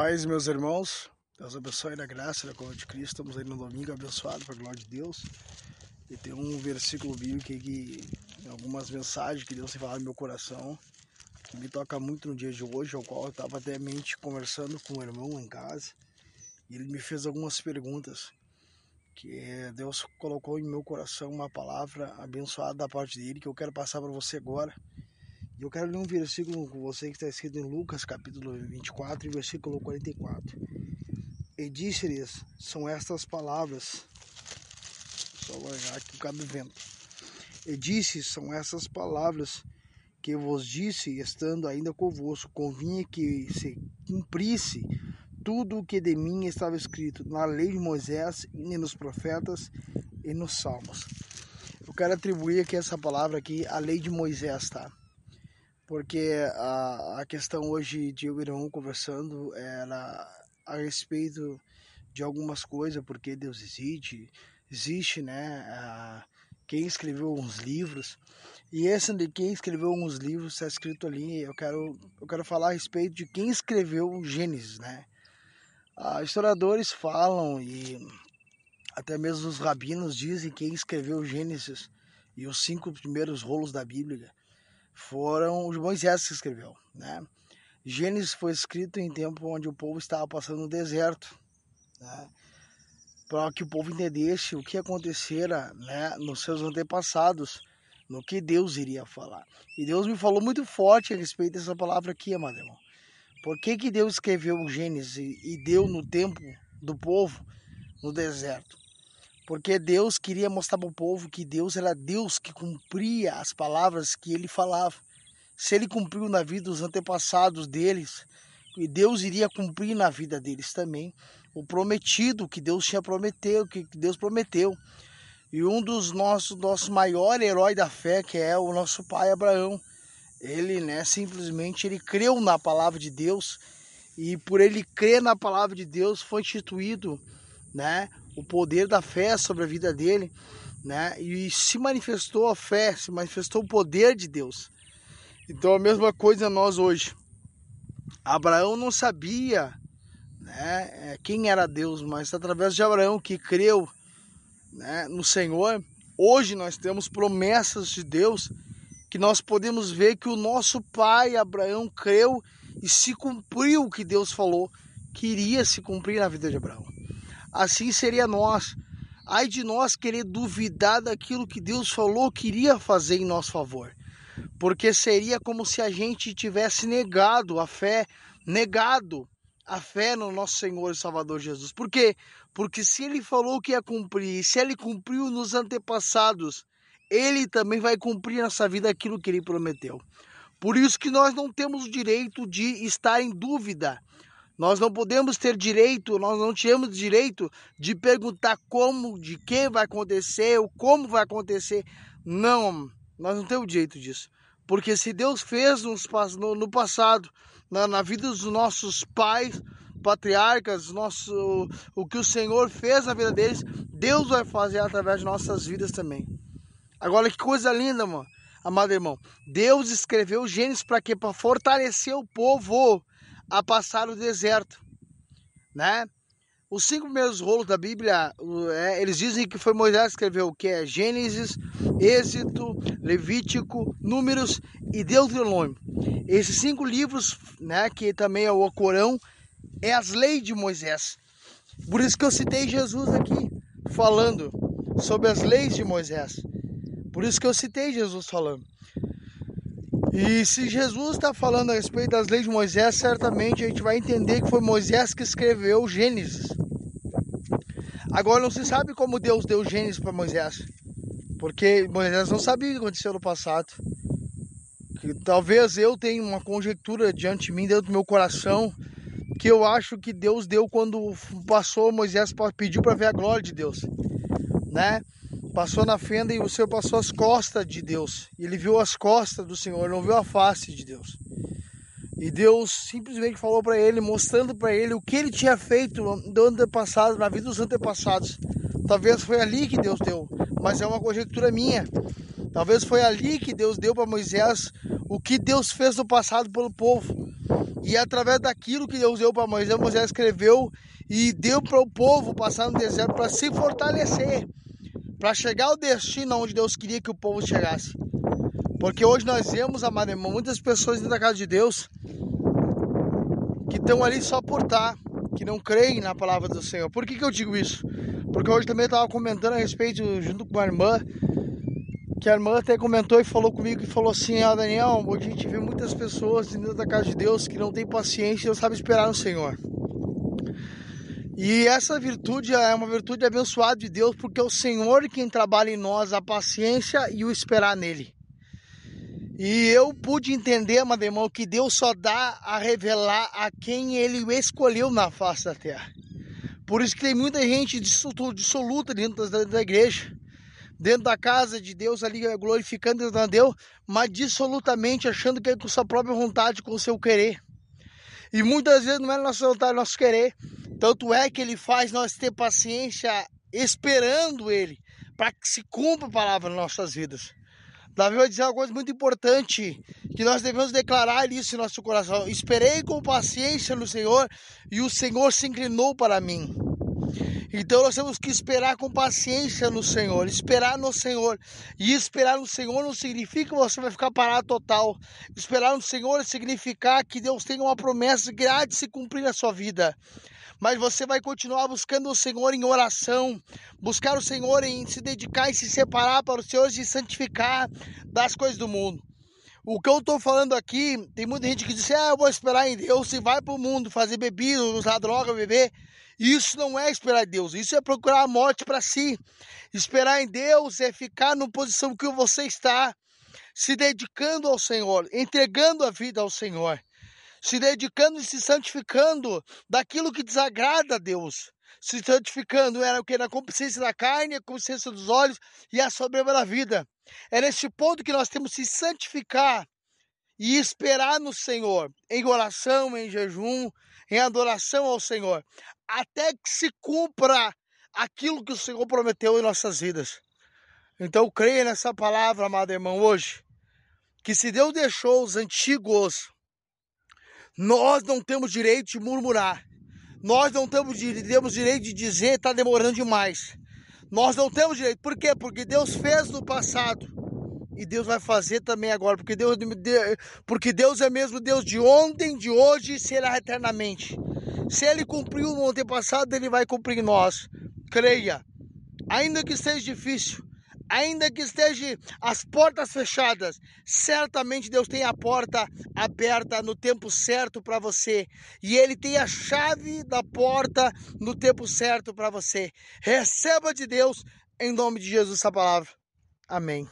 paz, meus irmãos. Deus abençoe na graça na glória de Cristo. Estamos aí no domingo abençoado para a glória de Deus. E tem um versículo bíblico aqui, que algumas mensagens que Deus tem falado no meu coração, que me toca muito no dia de hoje, ao qual eu estava até mente conversando com o irmão em casa. E ele me fez algumas perguntas que Deus colocou em meu coração uma palavra abençoada da parte dele que eu quero passar para você agora. E eu quero ler um versículo com você que está escrito em Lucas, capítulo 24, versículo 44. E disse-lhes, são estas palavras, só olhar aqui o cabo vento. E disse, são essas palavras que vos disse, estando ainda convosco, convinha que se cumprisse tudo o que de mim estava escrito na lei de Moisés e nos profetas e nos salmos. Eu quero atribuir aqui essa palavra aqui à lei de Moisés, tá? Porque a, a questão hoje de eu e conversando era a respeito de algumas coisas, porque Deus existe, existe, né? A, quem escreveu uns livros e esse de quem escreveu uns livros está escrito ali. Eu quero eu quero falar a respeito de quem escreveu o Gênesis, né? Ah, historiadores falam e até mesmo os rabinos dizem quem escreveu o Gênesis e os cinco primeiros rolos da Bíblia foram os Moisés que escreveu, né? Gênesis foi escrito em tempo onde o povo estava passando no deserto, né? Para que o povo entendesse o que acontecera, né, nos seus antepassados, no que Deus iria falar. E Deus me falou muito forte a respeito dessa palavra aqui, amado irmão. Por que, que Deus escreveu o Gênesis e deu no tempo do povo no deserto? Porque Deus queria mostrar para o povo que Deus era Deus que cumpria as palavras que ele falava. Se ele cumpriu na vida dos antepassados deles, e Deus iria cumprir na vida deles também o prometido que Deus tinha prometeu, que Deus prometeu. E um dos nossos nosso maior herói da fé, que é o nosso pai Abraão, ele, né, simplesmente ele creu na palavra de Deus e por ele crer na palavra de Deus foi instituído, né, o poder da fé sobre a vida dele, né? E se manifestou a fé, se manifestou o poder de Deus. Então a mesma coisa nós hoje. Abraão não sabia, né, é, quem era Deus, mas através de Abraão que creu, né, no Senhor, hoje nós temos promessas de Deus que nós podemos ver que o nosso pai Abraão creu e se cumpriu o que Deus falou que iria se cumprir na vida de Abraão assim seria nós. Ai de nós querer duvidar daquilo que Deus falou que iria fazer em nosso favor. Porque seria como se a gente tivesse negado a fé, negado a fé no nosso Senhor e Salvador Jesus. Por quê? Porque se ele falou que ia cumprir, se ele cumpriu nos antepassados, ele também vai cumprir nessa vida aquilo que ele prometeu. Por isso que nós não temos o direito de estar em dúvida nós não podemos ter direito, nós não temos direito de perguntar como, de quem vai acontecer, ou como vai acontecer. Não, nós não temos direito disso. Porque se Deus fez no, no passado, na, na, vida dos nossos pais, patriarcas, nosso, o que o Senhor fez na vida deles, Deus vai fazer através de nossas vidas também. Agora que coisa linda, mano. Amado irmão, Deus escreveu Gênesis para quê? Para fortalecer o povo a passar o deserto, né? Os cinco primeiros rolos da Bíblia, é, eles dizem que foi Moisés que escreveu o que é Gênesis, Êxito, Levítico, Números e Deuteronômio. Esses cinco livros, né, que também é o Corão, é as leis de Moisés. Por isso que eu citei Jesus aqui, falando sobre as leis de Moisés. Por isso que eu citei Jesus falando. E se Jesus está falando a respeito das leis de Moisés, certamente a gente vai entender que foi Moisés que escreveu Gênesis. Agora não se sabe como Deus deu Gênesis para Moisés, porque Moisés não sabia o que aconteceu no passado. Que talvez eu tenha uma conjectura diante de mim, dentro do meu coração, que eu acho que Deus deu quando passou Moisés pediu para ver a glória de Deus, né? Passou na fenda e o Senhor passou as costas de Deus. Ele viu as costas do Senhor, não viu a face de Deus. E Deus simplesmente falou para ele, mostrando para ele o que ele tinha feito no antepassado, na vida dos antepassados. Talvez foi ali que Deus deu, mas é uma conjectura minha. Talvez foi ali que Deus deu para Moisés o que Deus fez no passado pelo povo. E através daquilo que Deus deu para Moisés, Moisés escreveu e deu para o povo passar no deserto para se fortalecer, para chegar ao destino onde Deus queria que o povo chegasse. Porque hoje nós vemos, amado irmão, muitas pessoas dentro da casa de Deus que estão ali só por estar, que não creem na palavra do Senhor. Por que, que eu digo isso? Porque hoje também eu estava comentando a respeito, junto com a irmã, que a irmã até comentou e falou comigo e falou assim, ah Daniel, hoje a gente vê muitas pessoas dentro da casa de Deus que não tem paciência e não sabem esperar no Senhor. E essa virtude é uma virtude abençoada de Deus, porque é o Senhor quem trabalha em nós a paciência e o esperar nele. E eu pude entender, meu irmão, que Deus só dá a revelar a quem ele escolheu na face da terra. Por isso que tem muita gente dissoluta dentro da, igreja, dentro da casa de Deus ali, glorificando a Deus, mas dissolutamente achando que é com sua própria vontade, com o seu querer. E muitas vezes não é nossa vontade, nosso querer. Tanto é que ele faz nós ter paciência esperando ele, para que se cumpra a palavra nas nossas vidas. Davi vai dizer uma coisa muito importante, que nós devemos declarar isso em nosso coração. Esperei com paciência no Senhor e o Senhor se inclinou para mim. Então nós temos que esperar com paciência no Senhor, esperar no Senhor. E esperar no Senhor não significa que você vai ficar parado total. Esperar no Senhor significa que Deus tem uma promessa que há de se cumprir na sua vida mas você vai continuar buscando o Senhor em oração, buscar o Senhor em se dedicar e se separar para o Senhor e se santificar das coisas do mundo. O que eu estou falando aqui, tem muita gente que diz, ah, eu vou esperar em Deus e vai para o mundo fazer bebida, usar droga, beber. Isso não é esperar em Deus, isso é procurar a morte para si. Esperar em Deus é ficar na posição que você está, se dedicando ao Senhor, entregando a vida ao Senhor se dedicando e se santificando daquilo que desagrada a Deus. Se santificando era o que? Na consciência da carne, a consciência dos olhos e a soberba da vida. É nesse ponto que nós temos que se santificar e esperar no Senhor, em oração, em jejum, em adoração ao Senhor, até que se cumpra aquilo que o Senhor prometeu em nossas vidas. Então creia nessa palavra, amado irmão, hoje, que se Deus deixou os antigos nós não temos direito de murmurar. Nós não temos, temos direito de dizer está demorando demais. Nós não temos direito. Por quê? Porque Deus fez no passado. E Deus vai fazer também agora. Porque Deus, porque Deus é mesmo Deus de ontem, de hoje e será eternamente. Se Ele cumpriu no antepassado, Ele vai cumprir em nós. Creia. Ainda que seja difícil, ainda que esteja as portas fechadas, certamente Deus tem a porta aberta no tempo certo para você. E Ele tem a chave da porta no tempo certo para você. Receba de Deus, em nome de Jesus, essa palavra. Amém.